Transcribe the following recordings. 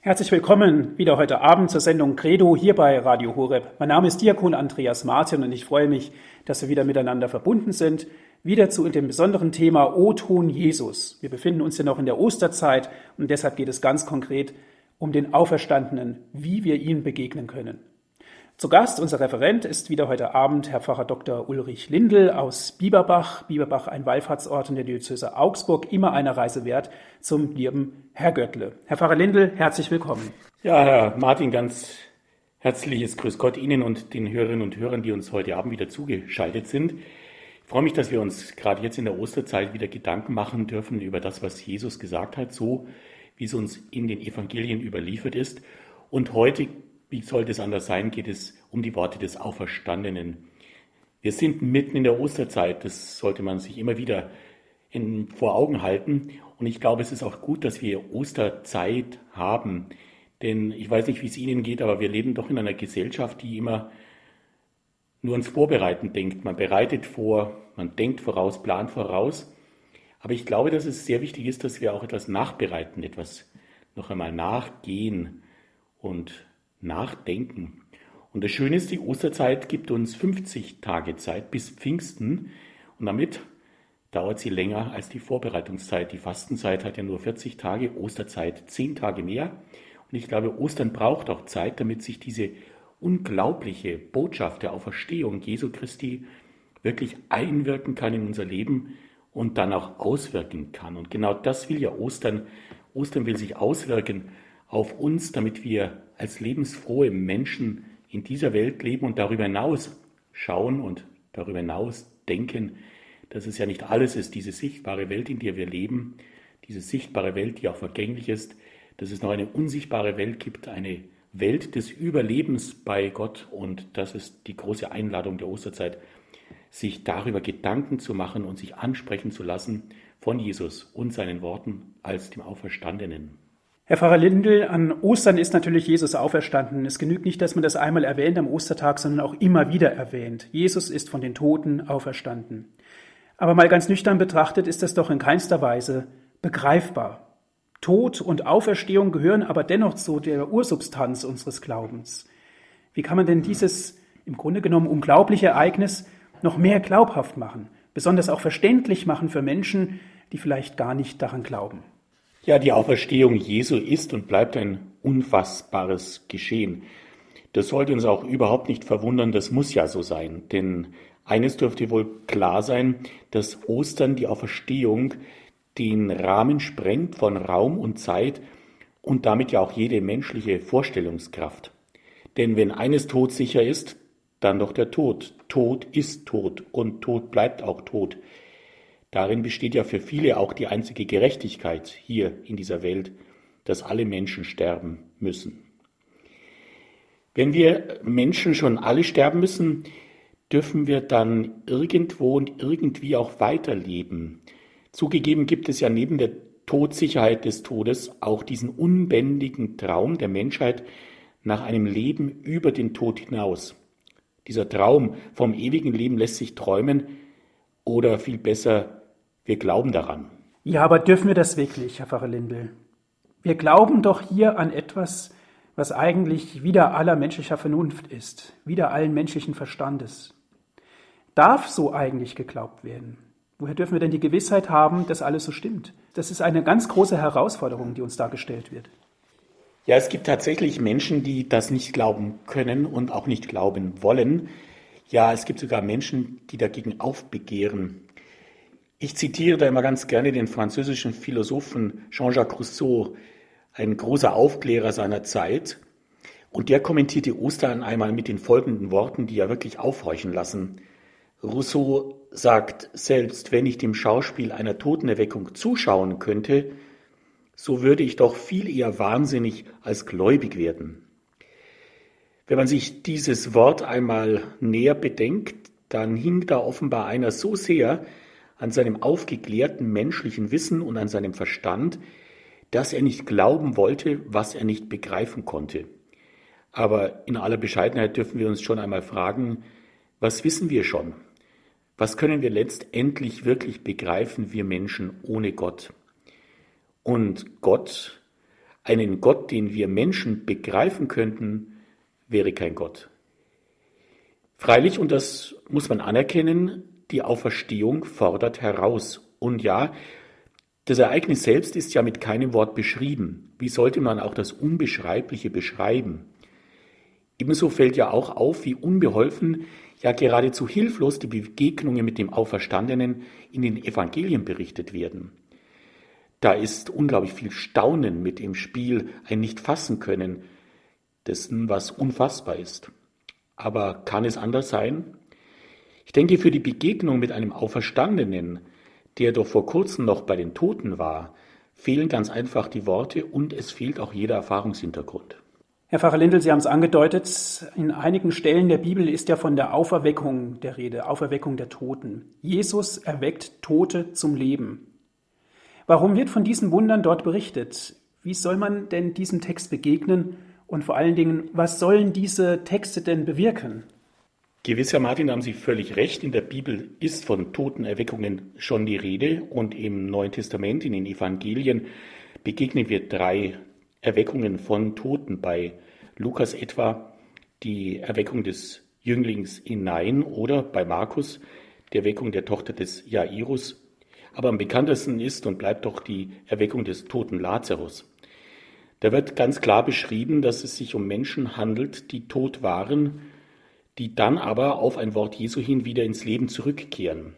Herzlich willkommen wieder heute Abend zur Sendung Credo hier bei Radio Horeb. Mein Name ist Diakon Andreas Martin und ich freue mich, dass wir wieder miteinander verbunden sind. Wieder zu dem besonderen Thema O-Ton Jesus. Wir befinden uns ja noch in der Osterzeit und deshalb geht es ganz konkret um den Auferstandenen, wie wir ihm begegnen können. Zu Gast, unser Referent, ist wieder heute Abend Herr Pfarrer Dr. Ulrich Lindel aus Bieberbach. Bieberbach, ein Wallfahrtsort in der Diözese Augsburg, immer eine Reise wert zum lieben Herr Göttle. Herr Pfarrer Lindel, herzlich willkommen. Ja, Herr Martin, ganz herzliches Grüß Gott Ihnen und den Hörerinnen und Hörern, die uns heute Abend wieder zugeschaltet sind. Ich freue mich, dass wir uns gerade jetzt in der Osterzeit wieder Gedanken machen dürfen über das, was Jesus gesagt hat, so wie es uns in den Evangelien überliefert ist. Und heute wie sollte es anders sein, geht es um die Worte des Auferstandenen. Wir sind mitten in der Osterzeit, das sollte man sich immer wieder in, vor Augen halten. Und ich glaube, es ist auch gut, dass wir Osterzeit haben. Denn ich weiß nicht, wie es Ihnen geht, aber wir leben doch in einer Gesellschaft, die immer nur ans Vorbereiten denkt. Man bereitet vor, man denkt voraus, plant voraus. Aber ich glaube, dass es sehr wichtig ist, dass wir auch etwas nachbereiten, etwas noch einmal nachgehen und nachdenken. Und das Schöne ist, die Osterzeit gibt uns 50 Tage Zeit bis Pfingsten und damit dauert sie länger als die Vorbereitungszeit. Die Fastenzeit hat ja nur 40 Tage, Osterzeit 10 Tage mehr. Und ich glaube, Ostern braucht auch Zeit, damit sich diese unglaubliche Botschaft der Auferstehung Jesu Christi wirklich einwirken kann in unser Leben und dann auch auswirken kann. Und genau das will ja Ostern. Ostern will sich auswirken auf uns, damit wir als lebensfrohe Menschen in dieser Welt leben und darüber hinaus schauen und darüber hinaus denken, dass es ja nicht alles ist, diese sichtbare Welt, in der wir leben, diese sichtbare Welt, die auch vergänglich ist, dass es noch eine unsichtbare Welt gibt, eine Welt des Überlebens bei Gott und das ist die große Einladung der Osterzeit, sich darüber Gedanken zu machen und sich ansprechen zu lassen von Jesus und seinen Worten als dem Auferstandenen. Herr Pfarrer Lindel, an Ostern ist natürlich Jesus auferstanden. Es genügt nicht, dass man das einmal erwähnt am Ostertag, sondern auch immer wieder erwähnt. Jesus ist von den Toten auferstanden. Aber mal ganz nüchtern betrachtet ist das doch in keinster Weise begreifbar. Tod und Auferstehung gehören aber dennoch zu der Ursubstanz unseres Glaubens. Wie kann man denn dieses im Grunde genommen unglaubliche Ereignis noch mehr glaubhaft machen, besonders auch verständlich machen für Menschen, die vielleicht gar nicht daran glauben? Ja, die Auferstehung Jesu ist und bleibt ein unfassbares Geschehen. Das sollte uns auch überhaupt nicht verwundern, das muss ja so sein. Denn eines dürfte wohl klar sein, dass Ostern die Auferstehung den Rahmen sprengt von Raum und Zeit und damit ja auch jede menschliche Vorstellungskraft. Denn wenn eines todsicher ist, dann doch der Tod. Tod ist Tod und Tod bleibt auch Tod. Darin besteht ja für viele auch die einzige Gerechtigkeit hier in dieser Welt, dass alle Menschen sterben müssen. Wenn wir Menschen schon alle sterben müssen, dürfen wir dann irgendwo und irgendwie auch weiterleben. Zugegeben gibt es ja neben der Todsicherheit des Todes auch diesen unbändigen Traum der Menschheit nach einem Leben über den Tod hinaus. Dieser Traum vom ewigen Leben lässt sich träumen oder viel besser wir glauben daran. Ja, aber dürfen wir das wirklich, Herr Pfarrer Lindel? Wir glauben doch hier an etwas, was eigentlich wider aller menschlicher Vernunft ist, wider allen menschlichen Verstandes. Darf so eigentlich geglaubt werden? Woher dürfen wir denn die Gewissheit haben, dass alles so stimmt? Das ist eine ganz große Herausforderung, die uns dargestellt wird. Ja, es gibt tatsächlich Menschen, die das nicht glauben können und auch nicht glauben wollen. Ja, es gibt sogar Menschen, die dagegen aufbegehren. Ich zitiere da immer ganz gerne den französischen Philosophen Jean-Jacques Rousseau, ein großer Aufklärer seiner Zeit. Und der kommentierte Ostern einmal mit den folgenden Worten, die ja wirklich aufhorchen lassen. Rousseau sagt, selbst wenn ich dem Schauspiel einer Totenerweckung zuschauen könnte, so würde ich doch viel eher wahnsinnig als gläubig werden. Wenn man sich dieses Wort einmal näher bedenkt, dann hing da offenbar einer so sehr an seinem aufgeklärten menschlichen Wissen und an seinem Verstand, dass er nicht glauben wollte, was er nicht begreifen konnte. Aber in aller Bescheidenheit dürfen wir uns schon einmal fragen, was wissen wir schon? Was können wir letztendlich wirklich begreifen, wir Menschen ohne Gott? Und Gott, einen Gott, den wir Menschen begreifen könnten, wäre kein Gott. Freilich, und das muss man anerkennen, die Auferstehung fordert heraus. Und ja, das Ereignis selbst ist ja mit keinem Wort beschrieben. Wie sollte man auch das Unbeschreibliche beschreiben? Ebenso fällt ja auch auf, wie unbeholfen, ja geradezu hilflos die Begegnungen mit dem Auferstandenen in den Evangelien berichtet werden. Da ist unglaublich viel Staunen mit im Spiel, ein nicht fassen können dessen, was unfassbar ist. Aber kann es anders sein? Ich denke, für die Begegnung mit einem Auferstandenen, der doch vor kurzem noch bei den Toten war, fehlen ganz einfach die Worte und es fehlt auch jeder Erfahrungshintergrund. Herr Pfarrer Lindel, Sie haben es angedeutet, in einigen Stellen der Bibel ist ja von der Auferweckung der Rede, Auferweckung der Toten. Jesus erweckt Tote zum Leben. Warum wird von diesen Wundern dort berichtet? Wie soll man denn diesem Text begegnen? Und vor allen Dingen, was sollen diese Texte denn bewirken? Gewiss, Herr Martin, haben Sie völlig recht. In der Bibel ist von Totenerweckungen schon die Rede und im Neuen Testament, in den Evangelien, begegnen wir drei Erweckungen von Toten. Bei Lukas etwa die Erweckung des Jünglings hinein oder bei Markus die Erweckung der Tochter des Jairus aber am bekanntesten ist und bleibt doch die Erweckung des toten Lazarus. Da wird ganz klar beschrieben, dass es sich um Menschen handelt, die tot waren, die dann aber auf ein Wort Jesu hin wieder ins Leben zurückkehren.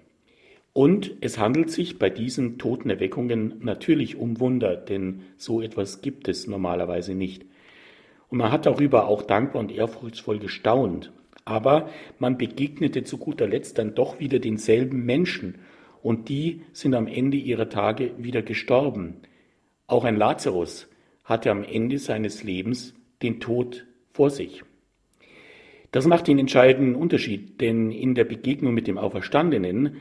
Und es handelt sich bei diesen toten Erweckungen natürlich um Wunder, denn so etwas gibt es normalerweise nicht. Und man hat darüber auch dankbar und ehrfurchtsvoll gestaunt. Aber man begegnete zu guter Letzt dann doch wieder denselben Menschen und die sind am Ende ihrer Tage wieder gestorben. Auch ein Lazarus hatte am Ende seines Lebens den Tod vor sich. Das macht den entscheidenden Unterschied, denn in der Begegnung mit dem Auferstandenen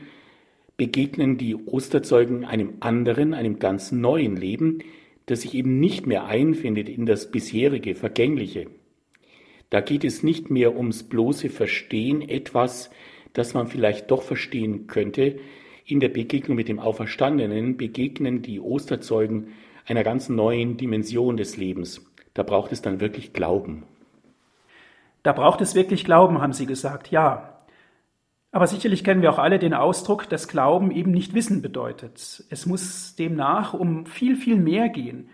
begegnen die Osterzeugen einem anderen, einem ganz neuen Leben, das sich eben nicht mehr einfindet in das bisherige, vergängliche. Da geht es nicht mehr ums bloße Verstehen etwas, das man vielleicht doch verstehen könnte, in der Begegnung mit dem Auferstandenen begegnen die Osterzeugen einer ganz neuen Dimension des Lebens. Da braucht es dann wirklich Glauben. Da braucht es wirklich Glauben, haben Sie gesagt, ja. Aber sicherlich kennen wir auch alle den Ausdruck, dass Glauben eben nicht Wissen bedeutet. Es muss demnach um viel, viel mehr gehen.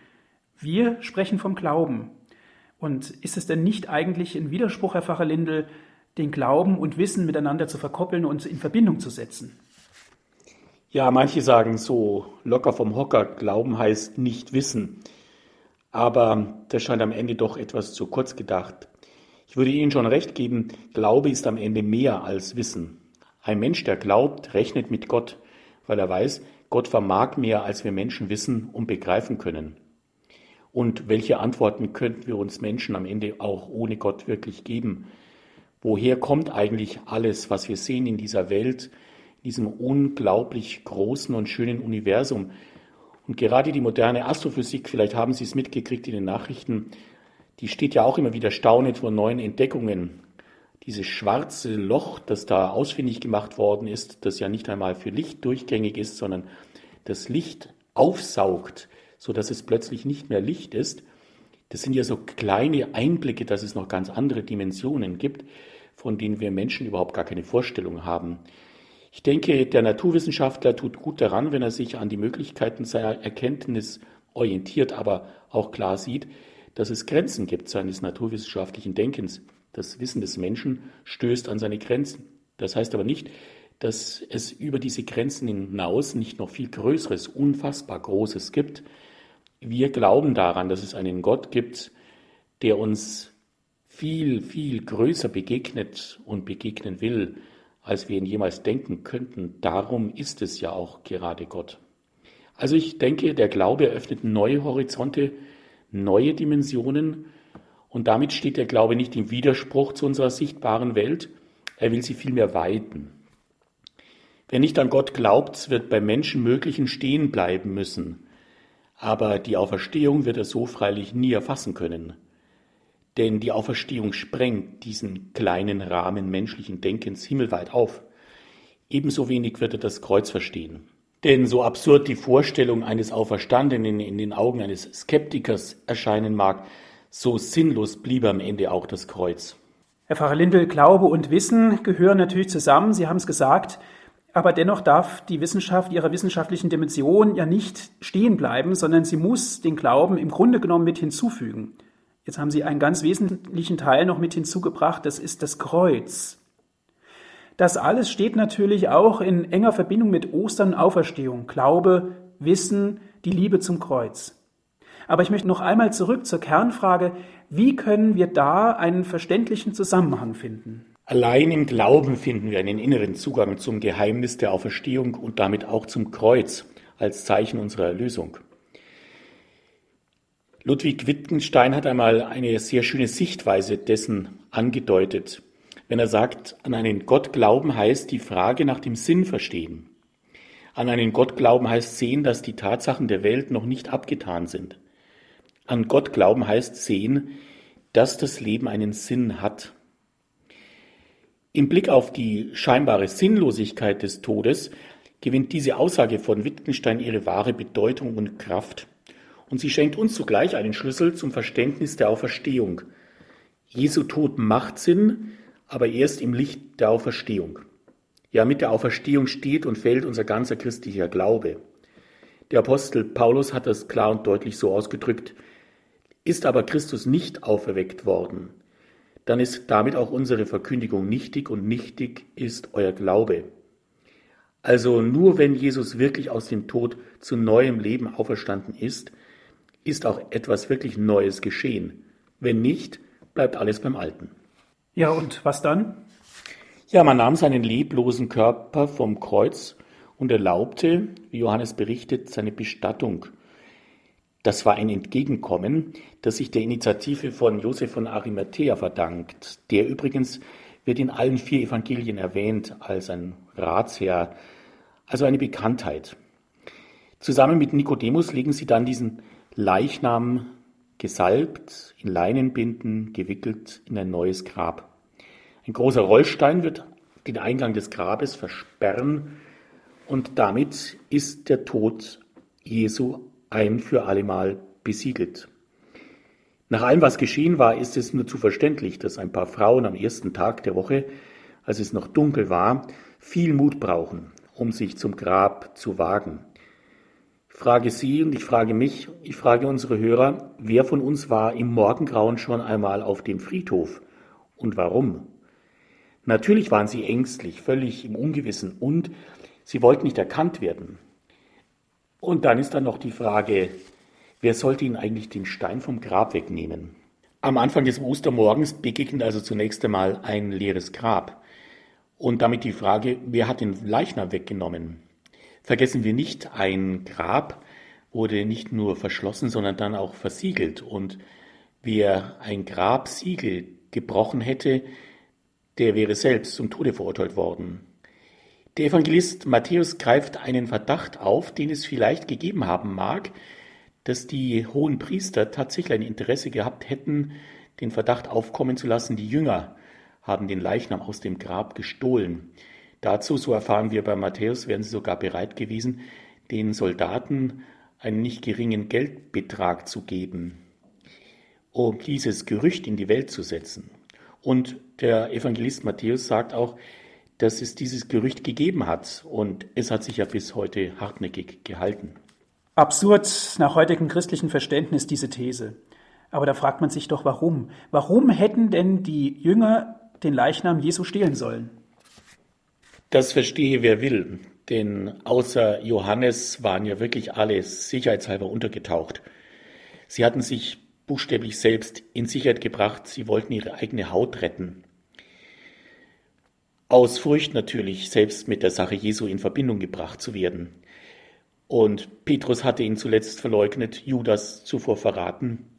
Wir sprechen vom Glauben. Und ist es denn nicht eigentlich ein Widerspruch, Herr Pfarrer Lindel, den Glauben und Wissen miteinander zu verkoppeln und in Verbindung zu setzen? Ja, manche sagen so locker vom Hocker, Glauben heißt nicht wissen. Aber das scheint am Ende doch etwas zu kurz gedacht. Ich würde Ihnen schon recht geben, Glaube ist am Ende mehr als Wissen. Ein Mensch, der glaubt, rechnet mit Gott, weil er weiß, Gott vermag mehr, als wir Menschen wissen und begreifen können. Und welche Antworten könnten wir uns Menschen am Ende auch ohne Gott wirklich geben? Woher kommt eigentlich alles, was wir sehen in dieser Welt? diesem unglaublich großen und schönen Universum. Und gerade die moderne Astrophysik, vielleicht haben Sie es mitgekriegt in den Nachrichten, die steht ja auch immer wieder staunend vor neuen Entdeckungen. Dieses schwarze Loch, das da ausfindig gemacht worden ist, das ja nicht einmal für Licht durchgängig ist, sondern das Licht aufsaugt, so dass es plötzlich nicht mehr Licht ist. Das sind ja so kleine Einblicke, dass es noch ganz andere Dimensionen gibt, von denen wir Menschen überhaupt gar keine Vorstellung haben. Ich denke, der Naturwissenschaftler tut gut daran, wenn er sich an die Möglichkeiten seiner Erkenntnis orientiert, aber auch klar sieht, dass es Grenzen gibt seines naturwissenschaftlichen Denkens. Das Wissen des Menschen stößt an seine Grenzen. Das heißt aber nicht, dass es über diese Grenzen hinaus nicht noch viel Größeres, unfassbar Großes gibt. Wir glauben daran, dass es einen Gott gibt, der uns viel, viel größer begegnet und begegnen will, als wir ihn jemals denken könnten. Darum ist es ja auch gerade Gott. Also ich denke, der Glaube eröffnet neue Horizonte, neue Dimensionen und damit steht der Glaube nicht im Widerspruch zu unserer sichtbaren Welt, er will sie vielmehr weiten. Wer nicht an Gott glaubt, wird beim Menschenmöglichen stehen bleiben müssen, aber die Auferstehung wird er so freilich nie erfassen können. Denn die Auferstehung sprengt diesen kleinen Rahmen menschlichen Denkens himmelweit auf. Ebenso wenig wird er das Kreuz verstehen. Denn so absurd die Vorstellung eines Auferstandenen in den Augen eines Skeptikers erscheinen mag, so sinnlos blieb am Ende auch das Kreuz. Herr Pfarrer Lindel, Glaube und Wissen gehören natürlich zusammen. Sie haben es gesagt. Aber dennoch darf die Wissenschaft ihrer wissenschaftlichen Dimension ja nicht stehen bleiben, sondern sie muss den Glauben im Grunde genommen mit hinzufügen. Jetzt haben Sie einen ganz wesentlichen Teil noch mit hinzugebracht, das ist das Kreuz. Das alles steht natürlich auch in enger Verbindung mit Ostern und Auferstehung. Glaube, Wissen, die Liebe zum Kreuz. Aber ich möchte noch einmal zurück zur Kernfrage, wie können wir da einen verständlichen Zusammenhang finden? Allein im Glauben finden wir einen inneren Zugang zum Geheimnis der Auferstehung und damit auch zum Kreuz als Zeichen unserer Erlösung. Ludwig Wittgenstein hat einmal eine sehr schöne Sichtweise dessen angedeutet, wenn er sagt, an einen Gott glauben heißt die Frage nach dem Sinn verstehen. An einen Gott glauben heißt sehen, dass die Tatsachen der Welt noch nicht abgetan sind. An Gott glauben heißt sehen, dass das Leben einen Sinn hat. Im Blick auf die scheinbare Sinnlosigkeit des Todes gewinnt diese Aussage von Wittgenstein ihre wahre Bedeutung und Kraft. Und sie schenkt uns zugleich einen Schlüssel zum Verständnis der Auferstehung. Jesu Tod macht Sinn, aber erst im Licht der Auferstehung. Ja, mit der Auferstehung steht und fällt unser ganzer christlicher Glaube. Der Apostel Paulus hat das klar und deutlich so ausgedrückt, ist aber Christus nicht auferweckt worden, dann ist damit auch unsere Verkündigung nichtig und nichtig ist euer Glaube. Also nur wenn Jesus wirklich aus dem Tod zu neuem Leben auferstanden ist, ist auch etwas wirklich Neues geschehen. Wenn nicht, bleibt alles beim Alten. Ja, und was dann? Ja, man nahm seinen leblosen Körper vom Kreuz und erlaubte, wie Johannes berichtet, seine Bestattung. Das war ein Entgegenkommen, das sich der Initiative von Josef von Arimathea verdankt. Der übrigens wird in allen vier Evangelien erwähnt als ein Ratsherr, also eine Bekanntheit. Zusammen mit Nikodemus legen sie dann diesen Leichnam gesalbt, in Leinenbinden gewickelt in ein neues Grab. Ein großer Rollstein wird den Eingang des Grabes versperren und damit ist der Tod Jesu ein für allemal besiegelt. Nach allem, was geschehen war, ist es nur zu verständlich, dass ein paar Frauen am ersten Tag der Woche, als es noch dunkel war, viel Mut brauchen, um sich zum Grab zu wagen. Frage Sie und ich frage mich, ich frage unsere Hörer, wer von uns war im Morgengrauen schon einmal auf dem Friedhof und warum? Natürlich waren sie ängstlich, völlig im Ungewissen und sie wollten nicht erkannt werden. Und dann ist dann noch die Frage, wer sollte ihnen eigentlich den Stein vom Grab wegnehmen? Am Anfang des Ostermorgens begegnet also zunächst einmal ein leeres Grab. Und damit die Frage, wer hat den Leichnam weggenommen? Vergessen wir nicht, ein Grab wurde nicht nur verschlossen, sondern dann auch versiegelt. Und wer ein Grabsiegel gebrochen hätte, der wäre selbst zum Tode verurteilt worden. Der Evangelist Matthäus greift einen Verdacht auf, den es vielleicht gegeben haben mag, dass die hohen Priester tatsächlich ein Interesse gehabt hätten, den Verdacht aufkommen zu lassen, die Jünger haben den Leichnam aus dem Grab gestohlen. Dazu, so erfahren wir bei Matthäus, wären sie sogar bereit gewesen, den Soldaten einen nicht geringen Geldbetrag zu geben, um dieses Gerücht in die Welt zu setzen. Und der Evangelist Matthäus sagt auch, dass es dieses Gerücht gegeben hat und es hat sich ja bis heute hartnäckig gehalten. Absurd nach heutigem christlichen Verständnis diese These. Aber da fragt man sich doch, warum? Warum hätten denn die Jünger den Leichnam Jesu stehlen sollen? Das verstehe wer will, denn außer Johannes waren ja wirklich alle sicherheitshalber untergetaucht. Sie hatten sich buchstäblich selbst in Sicherheit gebracht, sie wollten ihre eigene Haut retten. Aus Furcht natürlich, selbst mit der Sache Jesu in Verbindung gebracht zu werden. Und Petrus hatte ihn zuletzt verleugnet, Judas zuvor verraten.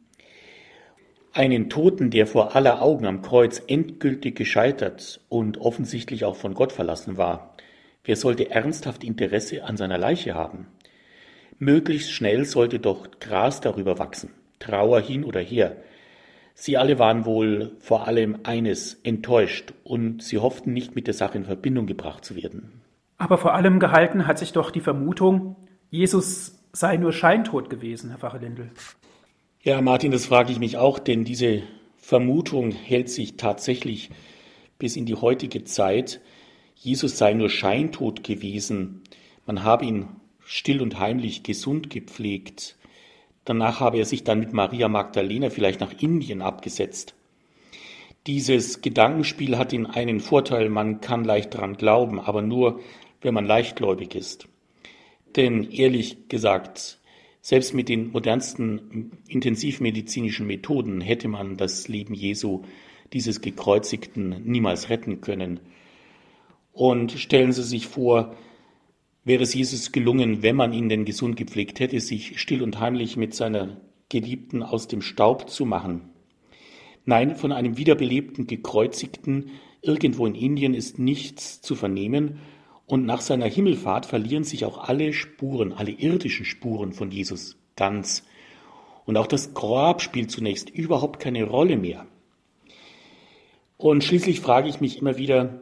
Einen Toten, der vor aller Augen am Kreuz endgültig gescheitert und offensichtlich auch von Gott verlassen war. Wer sollte ernsthaft Interesse an seiner Leiche haben? Möglichst schnell sollte doch Gras darüber wachsen, Trauer hin oder her, Sie alle waren wohl vor allem eines enttäuscht und sie hofften nicht mit der Sache in Verbindung gebracht zu werden. Aber vor allem gehalten hat sich doch die Vermutung, Jesus sei nur scheintot gewesen, Herr Pfarrer Lindl. Ja, Martin, das frage ich mich auch, denn diese Vermutung hält sich tatsächlich bis in die heutige Zeit. Jesus sei nur scheintot gewesen. Man habe ihn still und heimlich gesund gepflegt. Danach habe er sich dann mit Maria Magdalena vielleicht nach Indien abgesetzt. Dieses Gedankenspiel hat den einen Vorteil, man kann leicht daran glauben, aber nur, wenn man leichtgläubig ist. Denn ehrlich gesagt, selbst mit den modernsten intensivmedizinischen Methoden hätte man das Leben Jesu, dieses Gekreuzigten, niemals retten können. Und stellen Sie sich vor, wäre es Jesus gelungen, wenn man ihn denn gesund gepflegt hätte, sich still und heimlich mit seiner Geliebten aus dem Staub zu machen. Nein, von einem wiederbelebten Gekreuzigten irgendwo in Indien ist nichts zu vernehmen, und nach seiner Himmelfahrt verlieren sich auch alle Spuren, alle irdischen Spuren von Jesus ganz. Und auch das Grab spielt zunächst überhaupt keine Rolle mehr. Und schließlich frage ich mich immer wieder,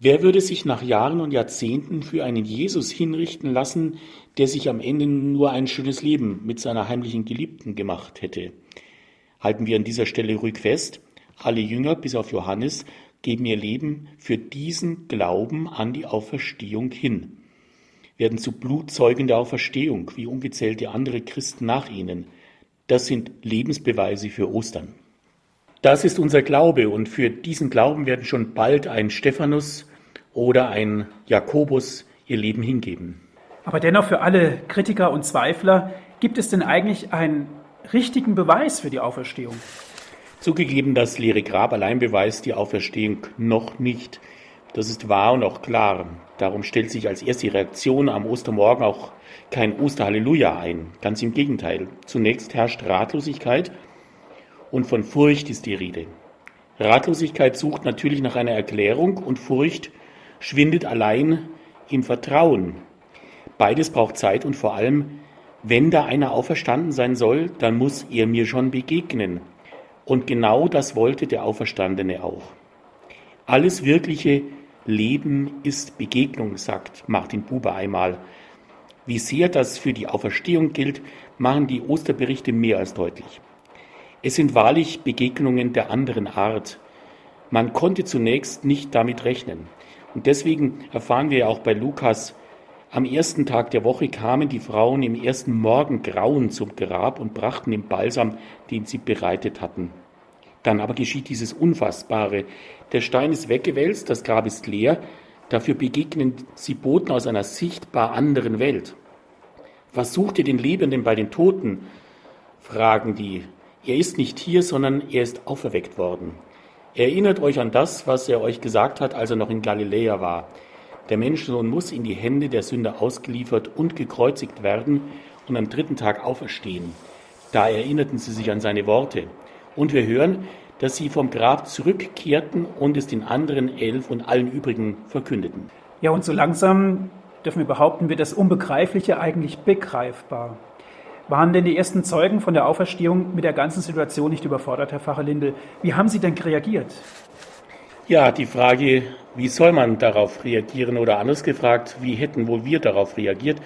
Wer würde sich nach Jahren und Jahrzehnten für einen Jesus hinrichten lassen, der sich am Ende nur ein schönes Leben mit seiner heimlichen Geliebten gemacht hätte? Halten wir an dieser Stelle ruhig fest, alle Jünger bis auf Johannes geben ihr Leben für diesen Glauben an die Auferstehung hin, werden zu Blutzeugen der Auferstehung, wie ungezählte andere Christen nach ihnen. Das sind Lebensbeweise für Ostern. Das ist unser Glaube und für diesen Glauben werden schon bald ein Stephanus oder ein Jakobus ihr Leben hingeben. Aber dennoch für alle Kritiker und Zweifler, gibt es denn eigentlich einen richtigen Beweis für die Auferstehung? Zugegeben, das leere Grab allein beweist die Auferstehung noch nicht. Das ist wahr und auch klar. Darum stellt sich als erste Reaktion am Ostermorgen auch kein Osterhalleluja ein. Ganz im Gegenteil. Zunächst herrscht Ratlosigkeit und von Furcht ist die Rede. Ratlosigkeit sucht natürlich nach einer Erklärung und Furcht schwindet allein im Vertrauen. Beides braucht Zeit und vor allem, wenn da einer auferstanden sein soll, dann muss er mir schon begegnen. Und genau das wollte der Auferstandene auch. Alles wirkliche Leben ist Begegnung, sagt Martin Buber einmal. Wie sehr das für die Auferstehung gilt, machen die Osterberichte mehr als deutlich. Es sind wahrlich Begegnungen der anderen Art. Man konnte zunächst nicht damit rechnen. Und deswegen erfahren wir ja auch bei Lukas, am ersten Tag der Woche kamen die Frauen im ersten Morgengrauen zum Grab und brachten den Balsam, den sie bereitet hatten. Dann aber geschieht dieses Unfassbare. Der Stein ist weggewälzt, das Grab ist leer, dafür begegnen sie Boten aus einer sichtbar anderen Welt. Was sucht ihr den Lebenden bei den Toten? fragen die. Er ist nicht hier, sondern er ist auferweckt worden. Erinnert euch an das, was er euch gesagt hat, als er noch in Galiläa war. Der Menschensohn muss in die Hände der Sünder ausgeliefert und gekreuzigt werden und am dritten Tag auferstehen. Da erinnerten sie sich an seine Worte. Und wir hören, dass sie vom Grab zurückkehrten und es den anderen elf und allen übrigen verkündeten. Ja, und so langsam dürfen wir behaupten, wird das Unbegreifliche eigentlich begreifbar. Waren denn die ersten Zeugen von der Auferstehung mit der ganzen Situation nicht überfordert, Herr Pfarrer Lindel? Wie haben Sie denn reagiert? Ja, die Frage, wie soll man darauf reagieren oder anders gefragt, wie hätten wohl wir darauf reagiert?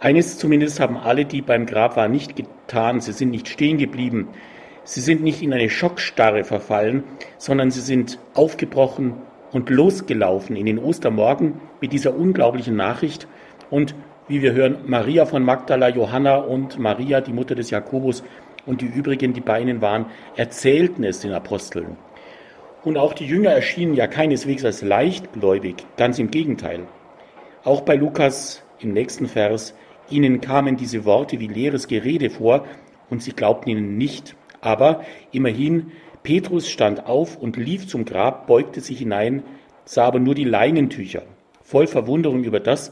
Eines zumindest haben alle, die beim Grab waren, nicht getan. Sie sind nicht stehen geblieben. Sie sind nicht in eine Schockstarre verfallen, sondern sie sind aufgebrochen und losgelaufen in den Ostermorgen mit dieser unglaublichen Nachricht und wie wir hören, Maria von Magdala, Johanna und Maria, die Mutter des Jakobus und die übrigen, die bei ihnen waren, erzählten es den Aposteln. Und auch die Jünger erschienen ja keineswegs als leichtgläubig, ganz im Gegenteil. Auch bei Lukas im nächsten Vers, ihnen kamen diese Worte wie leeres Gerede vor und sie glaubten ihnen nicht. Aber immerhin, Petrus stand auf und lief zum Grab, beugte sich hinein, sah aber nur die Leinentücher. Voll Verwunderung über das,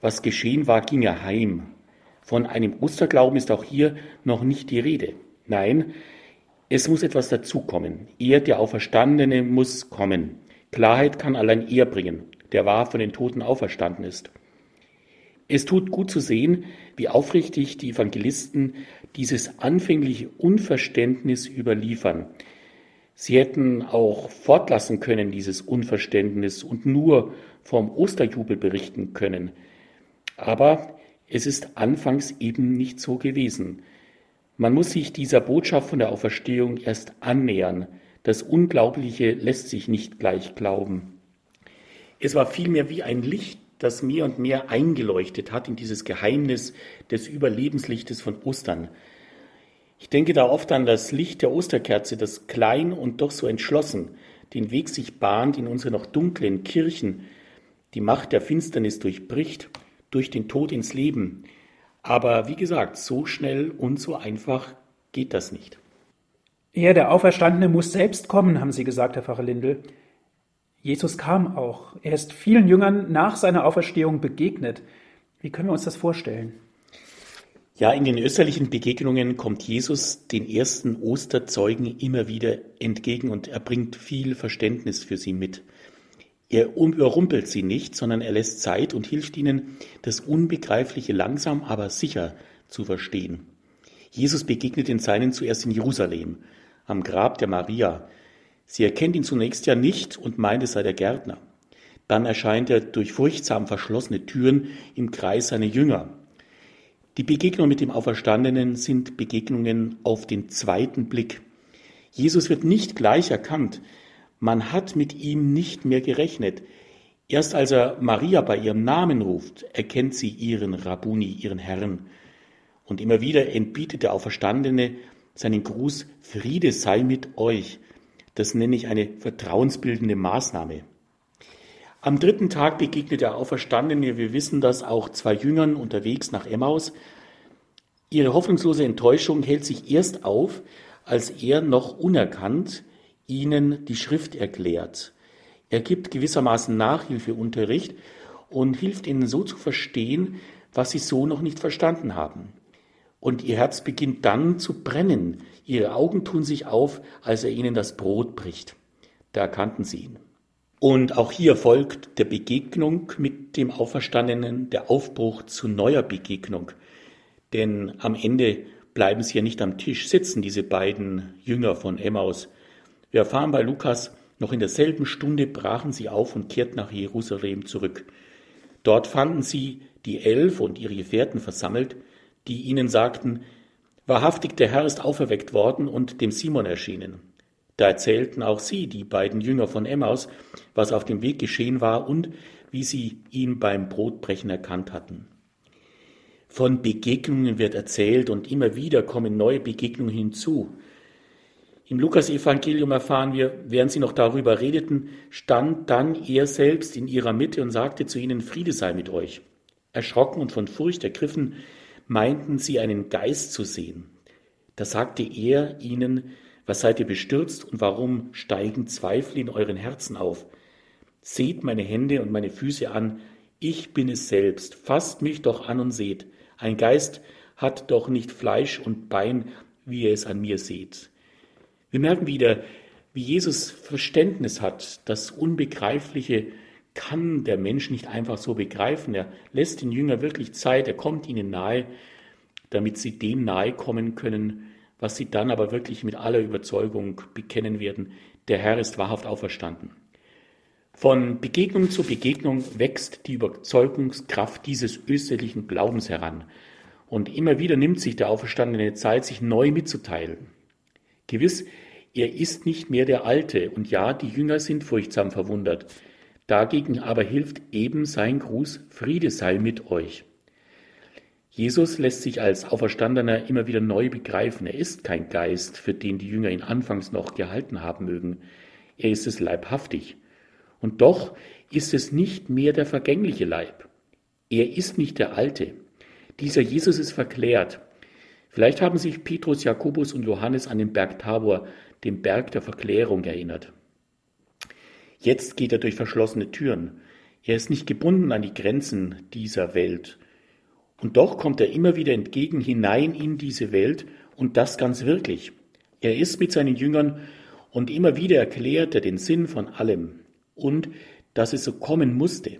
was geschehen war, ging er heim. Von einem Osterglauben ist auch hier noch nicht die Rede. Nein, es muss etwas dazukommen. Er, der Auferstandene, muss kommen. Klarheit kann allein er bringen, der wahr von den Toten auferstanden ist. Es tut gut zu sehen, wie aufrichtig die Evangelisten dieses anfängliche Unverständnis überliefern. Sie hätten auch fortlassen können, dieses Unverständnis, und nur vom Osterjubel berichten können. Aber es ist anfangs eben nicht so gewesen. Man muss sich dieser Botschaft von der Auferstehung erst annähern. Das Unglaubliche lässt sich nicht gleich glauben. Es war vielmehr wie ein Licht, das mehr und mehr eingeleuchtet hat in dieses Geheimnis des Überlebenslichtes von Ostern. Ich denke da oft an das Licht der Osterkerze, das klein und doch so entschlossen den Weg sich bahnt in unsere noch dunklen Kirchen, die Macht der Finsternis durchbricht, durch den Tod ins Leben. Aber wie gesagt, so schnell und so einfach geht das nicht. Er, der Auferstandene, muss selbst kommen, haben Sie gesagt, Herr Pfarrer Lindel. Jesus kam auch. Er ist vielen Jüngern nach seiner Auferstehung begegnet. Wie können wir uns das vorstellen? Ja, in den österlichen Begegnungen kommt Jesus den ersten Osterzeugen immer wieder entgegen und er bringt viel Verständnis für sie mit. Er überrumpelt sie nicht, sondern er lässt Zeit und hilft ihnen, das Unbegreifliche langsam, aber sicher zu verstehen. Jesus begegnet den Seinen zuerst in Jerusalem, am Grab der Maria. Sie erkennt ihn zunächst ja nicht und meint, es sei der Gärtner. Dann erscheint er durch furchtsam verschlossene Türen im Kreis seiner Jünger. Die Begegnungen mit dem Auferstandenen sind Begegnungen auf den zweiten Blick. Jesus wird nicht gleich erkannt. Man hat mit ihm nicht mehr gerechnet. Erst als er Maria bei ihrem Namen ruft, erkennt sie ihren Rabuni, ihren Herrn. Und immer wieder entbietet der Auferstandene seinen Gruß, Friede sei mit euch. Das nenne ich eine vertrauensbildende Maßnahme. Am dritten Tag begegnet der Auferstandene, wir wissen das, auch zwei Jüngern unterwegs nach Emmaus. Ihre hoffnungslose Enttäuschung hält sich erst auf, als er noch unerkannt ihnen die Schrift erklärt. Er gibt gewissermaßen Nachhilfeunterricht und hilft ihnen so zu verstehen, was sie so noch nicht verstanden haben. Und ihr Herz beginnt dann zu brennen. Ihre Augen tun sich auf, als er ihnen das Brot bricht. Da erkannten sie ihn. Und auch hier folgt der Begegnung mit dem Auferstandenen der Aufbruch zu neuer Begegnung. Denn am Ende bleiben sie ja nicht am Tisch sitzen, diese beiden Jünger von Emmaus. Wir erfahren bei Lukas, noch in derselben Stunde brachen sie auf und kehrten nach Jerusalem zurück. Dort fanden sie die Elf und ihre Gefährten versammelt, die ihnen sagten, Wahrhaftig, der Herr ist auferweckt worden und dem Simon erschienen. Da erzählten auch sie, die beiden Jünger von Emmaus, was auf dem Weg geschehen war und wie sie ihn beim Brotbrechen erkannt hatten. Von Begegnungen wird erzählt und immer wieder kommen neue Begegnungen hinzu. Im Lukas-Evangelium erfahren wir, während sie noch darüber redeten, stand dann er selbst in ihrer Mitte und sagte zu ihnen, Friede sei mit euch. Erschrocken und von Furcht ergriffen, meinten sie einen Geist zu sehen. Da sagte er ihnen, was seid ihr bestürzt und warum steigen Zweifel in euren Herzen auf? Seht meine Hände und meine Füße an, ich bin es selbst, fasst mich doch an und seht. Ein Geist hat doch nicht Fleisch und Bein, wie ihr es an mir seht. Wir merken wieder, wie Jesus Verständnis hat. Das Unbegreifliche kann der Mensch nicht einfach so begreifen. Er lässt den Jünger wirklich Zeit, er kommt ihnen nahe, damit sie dem nahe kommen können, was sie dann aber wirklich mit aller Überzeugung bekennen werden, der Herr ist wahrhaft auferstanden. Von Begegnung zu Begegnung wächst die Überzeugungskraft dieses österlichen Glaubens heran. Und immer wieder nimmt sich der Auferstandene Zeit, sich neu mitzuteilen. Gewiss, er ist nicht mehr der Alte, und ja, die Jünger sind furchtsam verwundert. Dagegen aber hilft eben sein Gruß, Friede sei mit euch. Jesus lässt sich als Auferstandener immer wieder neu begreifen. Er ist kein Geist, für den die Jünger ihn anfangs noch gehalten haben mögen. Er ist es leibhaftig. Und doch ist es nicht mehr der vergängliche Leib. Er ist nicht der alte. Dieser Jesus ist verklärt. Vielleicht haben sich Petrus, Jakobus und Johannes an den Berg Tabor, dem Berg der Verklärung, erinnert. Jetzt geht er durch verschlossene Türen. Er ist nicht gebunden an die Grenzen dieser Welt. Und doch kommt er immer wieder entgegen hinein in diese Welt und das ganz wirklich. Er ist mit seinen Jüngern und immer wieder erklärt er den Sinn von allem und dass es so kommen musste.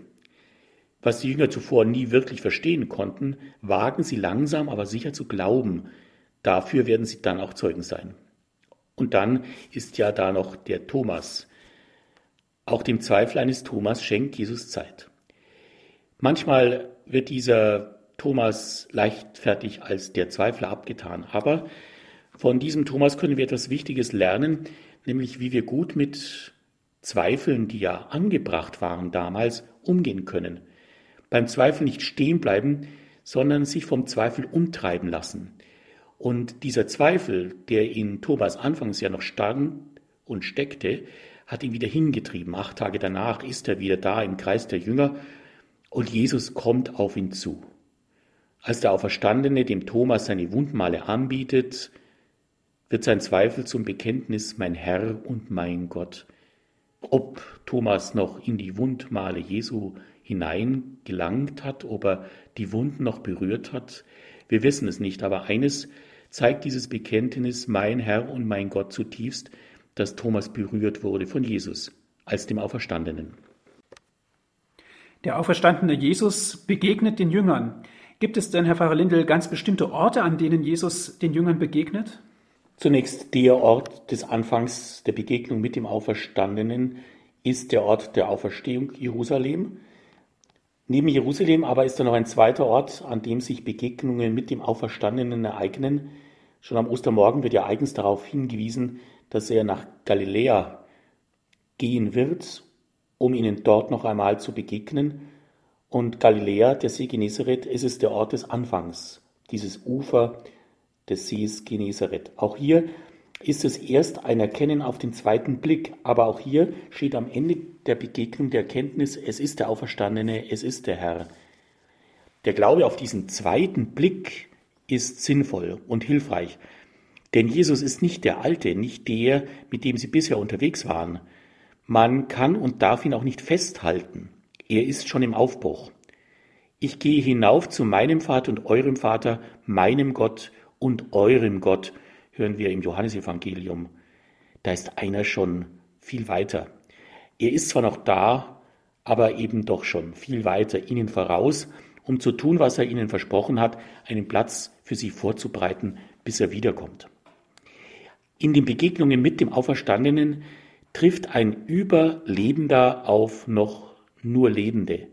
Was die Jünger zuvor nie wirklich verstehen konnten, wagen sie langsam aber sicher zu glauben. Dafür werden sie dann auch Zeugen sein. Und dann ist ja da noch der Thomas. Auch dem Zweifel eines Thomas schenkt Jesus Zeit. Manchmal wird dieser Thomas leichtfertig als der Zweifler abgetan, aber von diesem Thomas können wir etwas Wichtiges lernen, nämlich wie wir gut mit Zweifeln, die ja angebracht waren damals, umgehen können. Beim Zweifel nicht stehen bleiben, sondern sich vom Zweifel umtreiben lassen. Und dieser Zweifel, der in Thomas anfangs ja noch stand und steckte, hat ihn wieder hingetrieben. Acht Tage danach ist er wieder da im Kreis der Jünger und Jesus kommt auf ihn zu. Als der Auferstandene dem Thomas seine Wundmale anbietet, wird sein Zweifel zum Bekenntnis mein Herr und mein Gott. Ob Thomas noch in die Wundmale Jesu hineingelangt hat, ob er die Wunden noch berührt hat, wir wissen es nicht, aber eines zeigt dieses Bekenntnis mein Herr und mein Gott zutiefst, dass Thomas berührt wurde von Jesus als dem Auferstandenen. Der auferstandene Jesus begegnet den Jüngern. Gibt es denn, Herr Pfarrer Lindel, ganz bestimmte Orte, an denen Jesus den Jüngern begegnet? Zunächst der Ort des Anfangs der Begegnung mit dem Auferstandenen ist der Ort der Auferstehung Jerusalem. Neben Jerusalem aber ist da noch ein zweiter Ort, an dem sich Begegnungen mit dem Auferstandenen ereignen. Schon am Ostermorgen wird ja eigens darauf hingewiesen, dass er nach Galiläa gehen wird, um ihnen dort noch einmal zu begegnen. Und Galiläa, der See Genezareth, ist es der Ort des Anfangs, dieses Ufer des Sees Genezareth. Auch hier ist es erst ein Erkennen auf den zweiten Blick, aber auch hier steht am Ende der Begegnung der Erkenntnis, es ist der Auferstandene, es ist der Herr. Der Glaube auf diesen zweiten Blick ist sinnvoll und hilfreich, denn Jesus ist nicht der Alte, nicht der, mit dem sie bisher unterwegs waren. Man kann und darf ihn auch nicht festhalten. Er ist schon im Aufbruch. Ich gehe hinauf zu meinem Vater und eurem Vater, meinem Gott und eurem Gott, hören wir im Johannesevangelium. Da ist einer schon viel weiter. Er ist zwar noch da, aber eben doch schon viel weiter ihnen voraus, um zu tun, was er ihnen versprochen hat, einen Platz für sie vorzubereiten, bis er wiederkommt. In den Begegnungen mit dem Auferstandenen trifft ein Überlebender auf noch nur Lebende.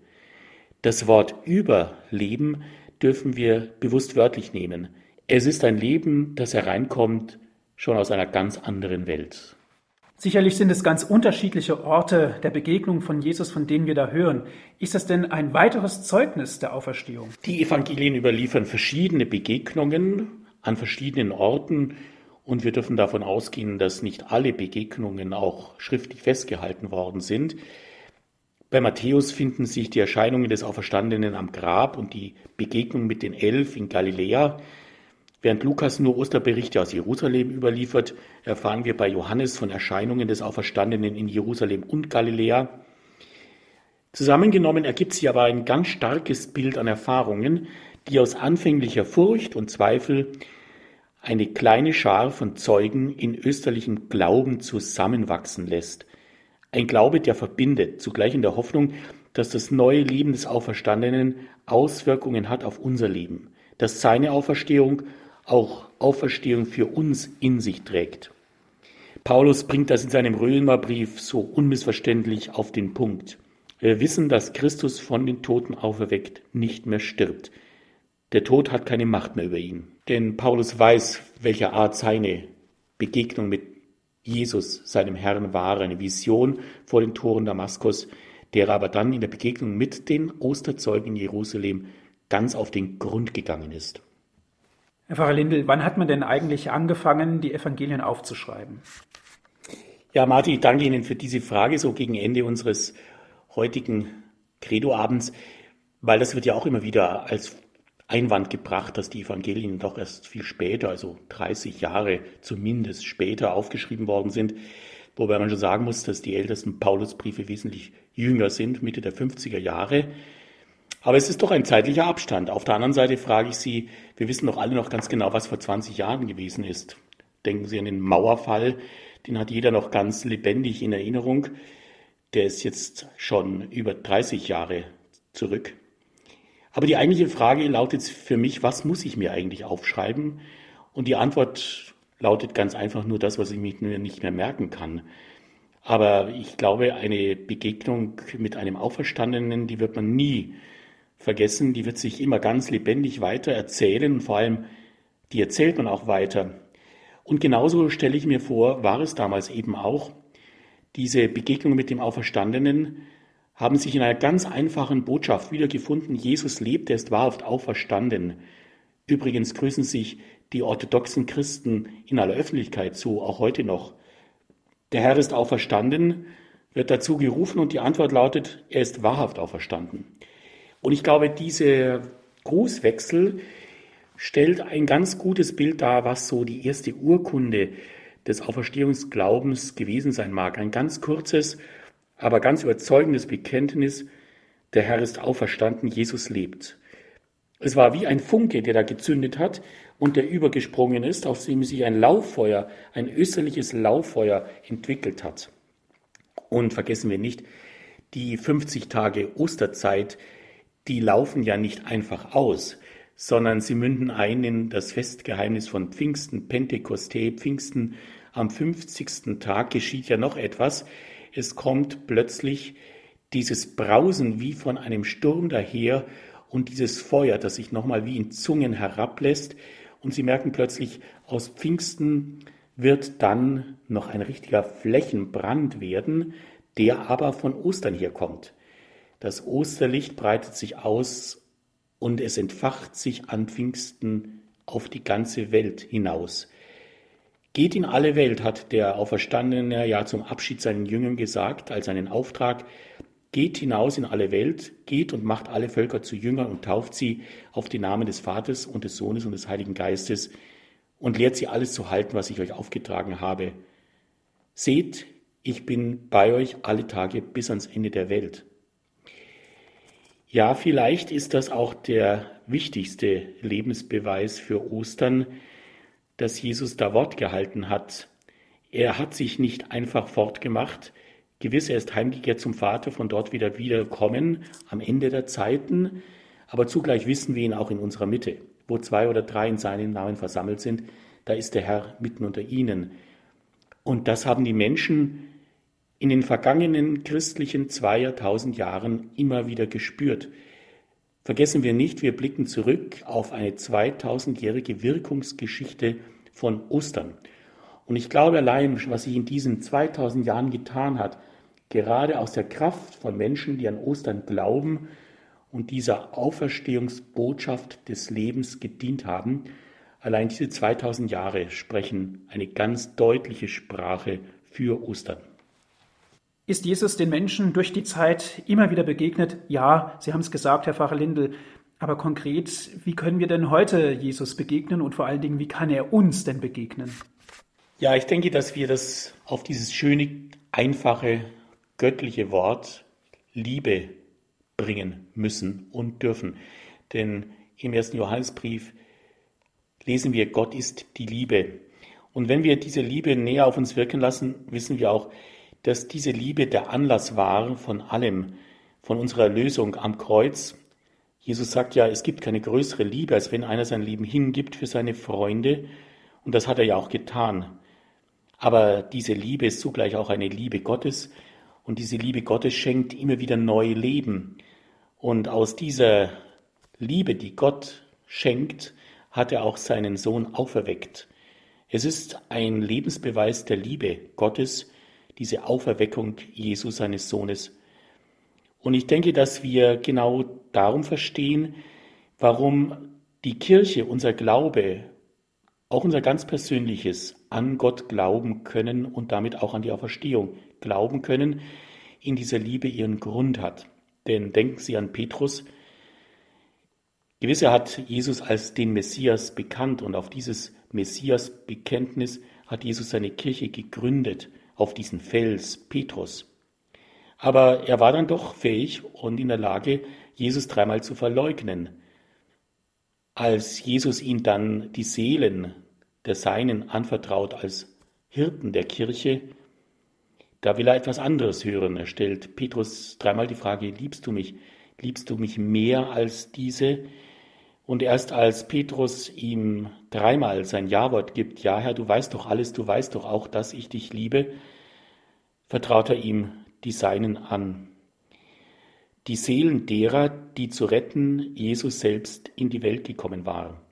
Das Wort Überleben dürfen wir bewusst wörtlich nehmen. Es ist ein Leben, das hereinkommt schon aus einer ganz anderen Welt. Sicherlich sind es ganz unterschiedliche Orte der Begegnung von Jesus, von denen wir da hören. Ist das denn ein weiteres Zeugnis der Auferstehung? Die Evangelien überliefern verschiedene Begegnungen an verschiedenen Orten und wir dürfen davon ausgehen, dass nicht alle Begegnungen auch schriftlich festgehalten worden sind. Bei Matthäus finden sich die Erscheinungen des Auferstandenen am Grab und die Begegnung mit den Elf in Galiläa. Während Lukas nur Osterberichte aus Jerusalem überliefert, erfahren wir bei Johannes von Erscheinungen des Auferstandenen in Jerusalem und Galiläa. Zusammengenommen ergibt sich aber ein ganz starkes Bild an Erfahrungen, die aus anfänglicher Furcht und Zweifel eine kleine Schar von Zeugen in österlichem Glauben zusammenwachsen lässt. Ein Glaube, der verbindet, zugleich in der Hoffnung, dass das neue Leben des Auferstandenen Auswirkungen hat auf unser Leben, dass seine Auferstehung auch Auferstehung für uns in sich trägt. Paulus bringt das in seinem Römerbrief so unmissverständlich auf den Punkt. Wir wissen, dass Christus von den Toten auferweckt nicht mehr stirbt. Der Tod hat keine Macht mehr über ihn. Denn Paulus weiß, welcher Art seine Begegnung mit Jesus, seinem Herrn, war. Eine Vision vor den Toren Damaskus, der aber dann in der Begegnung mit den Osterzeugen in Jerusalem ganz auf den Grund gegangen ist. Herr Pfarrer Lindel, wann hat man denn eigentlich angefangen, die Evangelien aufzuschreiben? Ja, Martin, ich danke Ihnen für diese Frage so gegen Ende unseres heutigen Credo-Abends, weil das wird ja auch immer wieder als Einwand gebracht, dass die Evangelien doch erst viel später, also 30 Jahre zumindest später aufgeschrieben worden sind. Wobei man schon sagen muss, dass die ältesten Paulusbriefe wesentlich jünger sind, Mitte der 50er Jahre. Aber es ist doch ein zeitlicher Abstand. Auf der anderen Seite frage ich Sie, wir wissen doch alle noch ganz genau, was vor 20 Jahren gewesen ist. Denken Sie an den Mauerfall, den hat jeder noch ganz lebendig in Erinnerung. Der ist jetzt schon über 30 Jahre zurück. Aber die eigentliche Frage lautet für mich, was muss ich mir eigentlich aufschreiben? Und die Antwort lautet ganz einfach nur das, was ich mir nicht mehr merken kann. Aber ich glaube, eine Begegnung mit einem Auferstandenen, die wird man nie vergessen, die wird sich immer ganz lebendig weiter erzählen und vor allem, die erzählt man auch weiter. Und genauso stelle ich mir vor, war es damals eben auch. Diese Begegnung mit dem Auferstandenen haben sich in einer ganz einfachen Botschaft wiedergefunden. Jesus lebt, er ist wahrhaft auferstanden. Übrigens grüßen sich die orthodoxen Christen in aller Öffentlichkeit so, auch heute noch. Der Herr ist auferstanden, wird dazu gerufen und die Antwort lautet, er ist wahrhaft auferstanden. Und ich glaube, dieser Grußwechsel stellt ein ganz gutes Bild dar, was so die erste Urkunde des Auferstehungsglaubens gewesen sein mag. Ein ganz kurzes, aber ganz überzeugendes Bekenntnis, der Herr ist auferstanden, Jesus lebt. Es war wie ein Funke, der da gezündet hat und der übergesprungen ist, aus dem sich ein Lauffeuer, ein österliches Lauffeuer entwickelt hat. Und vergessen wir nicht, die 50 Tage Osterzeit, die laufen ja nicht einfach aus, sondern sie münden ein in das Festgeheimnis von Pfingsten, Pentekoste, Pfingsten. Am 50. Tag geschieht ja noch etwas. Es kommt plötzlich dieses Brausen wie von einem Sturm daher und dieses Feuer, das sich nochmal wie in Zungen herablässt und sie merken plötzlich, aus Pfingsten wird dann noch ein richtiger Flächenbrand werden, der aber von Ostern hier kommt. Das Osterlicht breitet sich aus und es entfacht sich an Pfingsten auf die ganze Welt hinaus. Geht in alle Welt, hat der Auferstandene ja zum Abschied seinen Jüngern gesagt, als einen Auftrag, Geht hinaus in alle Welt, geht und macht alle Völker zu Jüngern und tauft sie auf den Namen des Vaters und des Sohnes und des Heiligen Geistes und lehrt sie alles zu halten, was ich euch aufgetragen habe. Seht, ich bin bei euch alle Tage bis ans Ende der Welt. Ja, vielleicht ist das auch der wichtigste Lebensbeweis für Ostern, dass Jesus da Wort gehalten hat. Er hat sich nicht einfach fortgemacht, Gewiss, er ist heimgekehrt zum Vater, von dort wieder wiederkommen am Ende der Zeiten, aber zugleich wissen wir ihn auch in unserer Mitte. Wo zwei oder drei in seinem Namen versammelt sind, da ist der Herr mitten unter ihnen. Und das haben die Menschen in den vergangenen christlichen zwei Jahren immer wieder gespürt. Vergessen wir nicht, wir blicken zurück auf eine 2000-jährige Wirkungsgeschichte von Ostern. Und ich glaube allein, was sich in diesen 2000 Jahren getan hat, gerade aus der Kraft von Menschen, die an Ostern glauben und dieser Auferstehungsbotschaft des Lebens gedient haben, allein diese 2000 Jahre sprechen eine ganz deutliche Sprache für Ostern. Ist Jesus den Menschen durch die Zeit immer wieder begegnet? Ja, Sie haben es gesagt, Herr Pfarrer Lindel. Aber konkret, wie können wir denn heute Jesus begegnen und vor allen Dingen, wie kann er uns denn begegnen? Ja, ich denke, dass wir das auf dieses schöne, einfache göttliche Wort Liebe bringen müssen und dürfen. Denn im ersten Johannesbrief lesen wir, Gott ist die Liebe. Und wenn wir diese Liebe näher auf uns wirken lassen, wissen wir auch, dass diese Liebe der Anlass war von allem, von unserer Lösung am Kreuz. Jesus sagt ja, es gibt keine größere Liebe, als wenn einer sein Leben hingibt für seine Freunde. Und das hat er ja auch getan. Aber diese Liebe ist zugleich auch eine Liebe Gottes, und diese Liebe Gottes schenkt immer wieder neu Leben. Und aus dieser Liebe, die Gott schenkt, hat er auch seinen Sohn auferweckt. Es ist ein Lebensbeweis der Liebe Gottes, diese Auferweckung Jesu seines Sohnes. Und ich denke, dass wir genau darum verstehen, warum die Kirche, unser Glaube, auch unser ganz persönliches an Gott glauben können und damit auch an die Auferstehung glauben können, in dieser Liebe ihren Grund hat. Denn denken Sie an Petrus. Gewiss, er hat Jesus als den Messias bekannt und auf dieses Messias-Bekenntnis hat Jesus seine Kirche gegründet, auf diesen Fels Petrus. Aber er war dann doch fähig und in der Lage, Jesus dreimal zu verleugnen. Als Jesus ihn dann die Seelen der Seinen anvertraut als Hirten der Kirche, da will er etwas anderes hören. Er stellt Petrus dreimal die Frage, liebst du mich? Liebst du mich mehr als diese? Und erst als Petrus ihm dreimal sein Ja-Wort gibt, ja Herr, du weißt doch alles, du weißt doch auch, dass ich dich liebe, vertraut er ihm die Seinen an. Die Seelen derer, die zu retten Jesus selbst in die Welt gekommen war.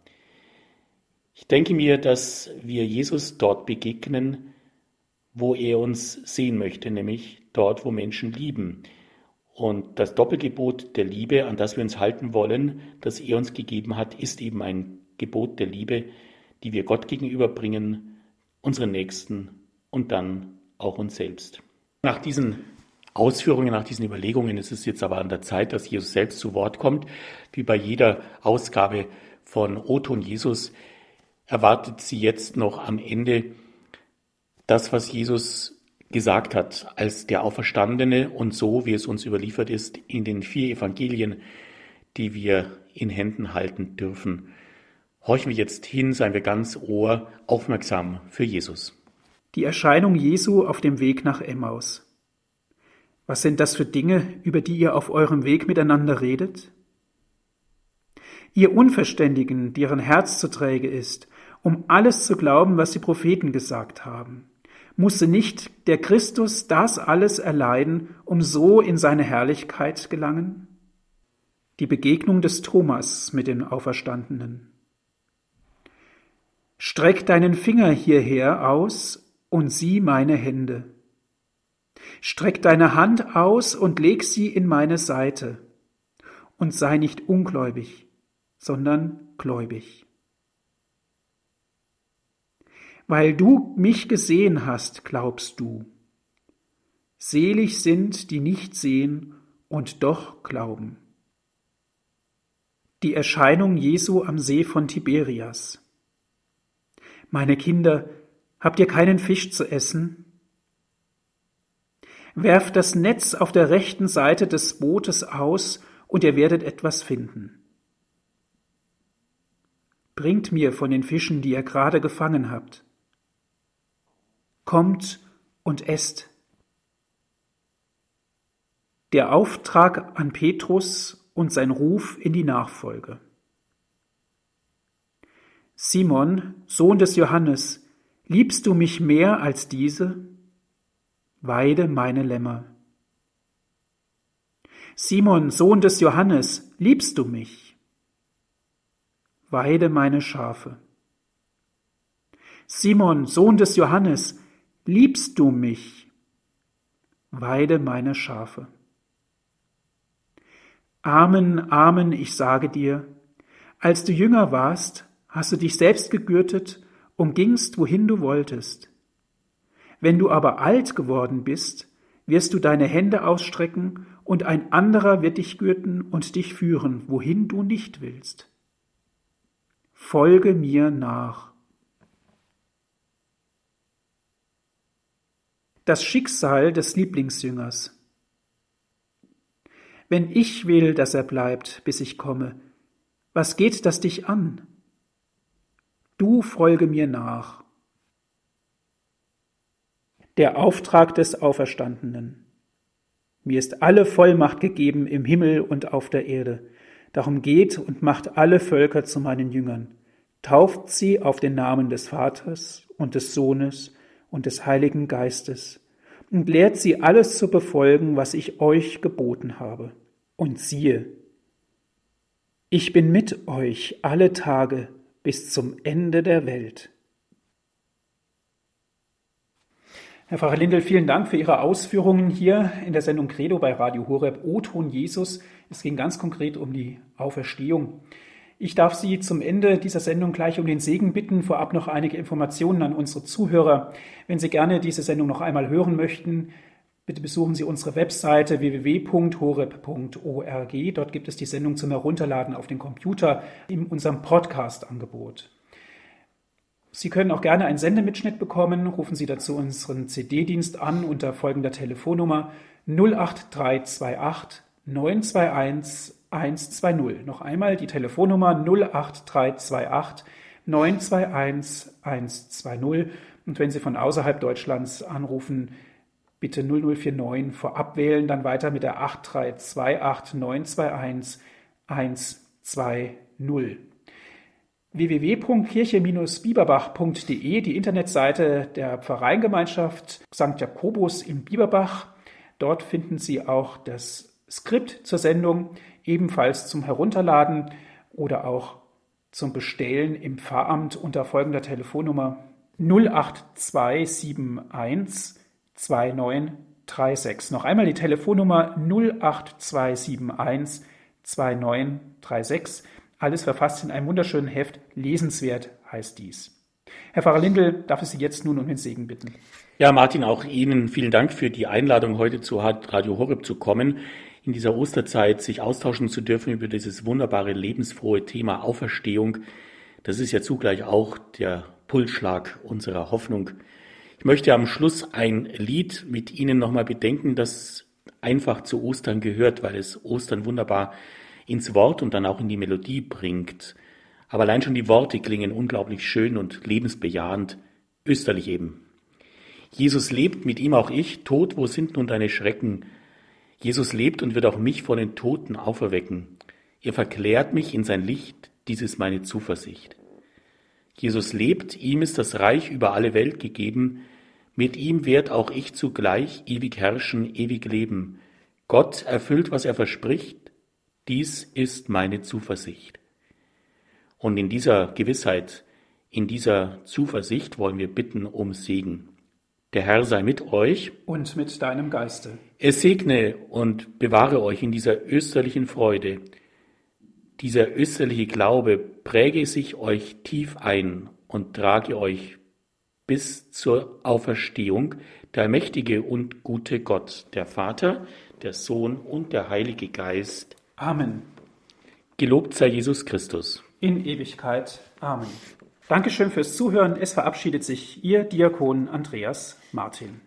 Ich denke mir, dass wir Jesus dort begegnen, wo er uns sehen möchte, nämlich dort, wo Menschen lieben. Und das Doppelgebot der Liebe, an das wir uns halten wollen, das er uns gegeben hat, ist eben ein Gebot der Liebe, die wir Gott gegenüberbringen, unseren Nächsten und dann auch uns selbst. Nach diesen Ausführungen, nach diesen Überlegungen ist es jetzt aber an der Zeit, dass Jesus selbst zu Wort kommt. Wie bei jeder Ausgabe von Oton Jesus erwartet sie jetzt noch am Ende das, was Jesus gesagt hat, als der Auferstandene und so, wie es uns überliefert ist, in den vier Evangelien, die wir in Händen halten dürfen. Horchen wir jetzt hin, seien wir ganz Ohr, aufmerksam für Jesus. Die Erscheinung Jesu auf dem Weg nach Emmaus. Was sind das für Dinge, über die ihr auf eurem Weg miteinander redet? Ihr Unverständigen, deren Herz zu träge ist, um alles zu glauben, was die Propheten gesagt haben. Musste nicht der Christus das alles erleiden, um so in seine Herrlichkeit gelangen? Die Begegnung des Thomas mit den Auferstandenen. Streck deinen Finger hierher aus und sieh meine Hände. Streck deine Hand aus und leg sie in meine Seite. Und sei nicht ungläubig, sondern gläubig. Weil du mich gesehen hast, glaubst du. Selig sind, die nicht sehen und doch glauben. Die Erscheinung Jesu am See von Tiberias. Meine Kinder, habt ihr keinen Fisch zu essen? Werft das Netz auf der rechten Seite des Bootes aus, und ihr werdet etwas finden. Bringt mir von den Fischen, die ihr gerade gefangen habt. Kommt und esst. Der Auftrag an Petrus und sein Ruf in die Nachfolge. Simon, Sohn des Johannes, liebst du mich mehr als diese? Weide meine Lämmer. Simon, Sohn des Johannes, liebst du mich? Weide meine Schafe. Simon, Sohn des Johannes, Liebst du mich? Weide meine Schafe. Amen, Amen, ich sage dir, als du jünger warst, hast du dich selbst gegürtet und gingst, wohin du wolltest. Wenn du aber alt geworden bist, wirst du deine Hände ausstrecken, und ein anderer wird dich gürten und dich führen, wohin du nicht willst. Folge mir nach. Das Schicksal des Lieblingsjüngers. Wenn ich will, dass er bleibt, bis ich komme, was geht das dich an? Du folge mir nach. Der Auftrag des Auferstandenen. Mir ist alle Vollmacht gegeben im Himmel und auf der Erde. Darum geht und macht alle Völker zu meinen Jüngern. Tauft sie auf den Namen des Vaters und des Sohnes und des Heiligen Geistes und lehrt sie alles zu befolgen, was ich euch geboten habe. Und siehe, ich bin mit euch alle Tage bis zum Ende der Welt. Herr Pfarrer Lindel, vielen Dank für Ihre Ausführungen hier in der Sendung Credo bei Radio Horeb O-Ton Jesus. Es ging ganz konkret um die Auferstehung. Ich darf Sie zum Ende dieser Sendung gleich um den Segen bitten. Vorab noch einige Informationen an unsere Zuhörer. Wenn Sie gerne diese Sendung noch einmal hören möchten, bitte besuchen Sie unsere Webseite www.horeb.org. Dort gibt es die Sendung zum Herunterladen auf den Computer in unserem Podcast-Angebot. Sie können auch gerne einen Sendemitschnitt bekommen. Rufen Sie dazu unseren CD-Dienst an unter folgender Telefonnummer 08328 921 120. Noch einmal die Telefonnummer 08328 921 120. Und wenn Sie von außerhalb Deutschlands anrufen, bitte 0049 vorab wählen, dann weiter mit der 8328 921 120. 0. www.kirche-bieberbach.de, die Internetseite der Pfarreiengemeinschaft St. Jakobus in Bieberbach. Dort finden Sie auch das Skript zur Sendung, ebenfalls zum Herunterladen oder auch zum Bestellen im Pfarramt unter folgender Telefonnummer 08271 2936. Noch einmal die Telefonnummer 08271 2936. Alles verfasst in einem wunderschönen Heft. Lesenswert heißt dies. Herr Pfarrer Lindel, darf ich Sie jetzt nun um den Segen bitten? Ja, Martin, auch Ihnen vielen Dank für die Einladung, heute zu Radio Horeb zu kommen in dieser Osterzeit sich austauschen zu dürfen über dieses wunderbare, lebensfrohe Thema Auferstehung. Das ist ja zugleich auch der Pulsschlag unserer Hoffnung. Ich möchte am Schluss ein Lied mit Ihnen nochmal bedenken, das einfach zu Ostern gehört, weil es Ostern wunderbar ins Wort und dann auch in die Melodie bringt. Aber allein schon die Worte klingen unglaublich schön und lebensbejahend, österlich eben. Jesus lebt, mit ihm auch ich, Tod, wo sind nun deine Schrecken? Jesus lebt und wird auch mich von den Toten auferwecken. Er verklärt mich in sein Licht, dies ist meine Zuversicht. Jesus lebt, ihm ist das Reich über alle Welt gegeben, mit ihm werd auch ich zugleich ewig herrschen, ewig leben. Gott erfüllt, was er verspricht, dies ist meine Zuversicht. Und in dieser Gewissheit, in dieser Zuversicht wollen wir bitten um Segen. Der Herr sei mit euch. Und mit deinem Geiste. Er segne und bewahre euch in dieser österlichen Freude. Dieser österliche Glaube präge sich euch tief ein und trage euch bis zur Auferstehung der mächtige und gute Gott, der Vater, der Sohn und der Heilige Geist. Amen. Gelobt sei Jesus Christus. In Ewigkeit. Amen. Dankeschön fürs Zuhören. Es verabschiedet sich Ihr Diakon Andreas Martin.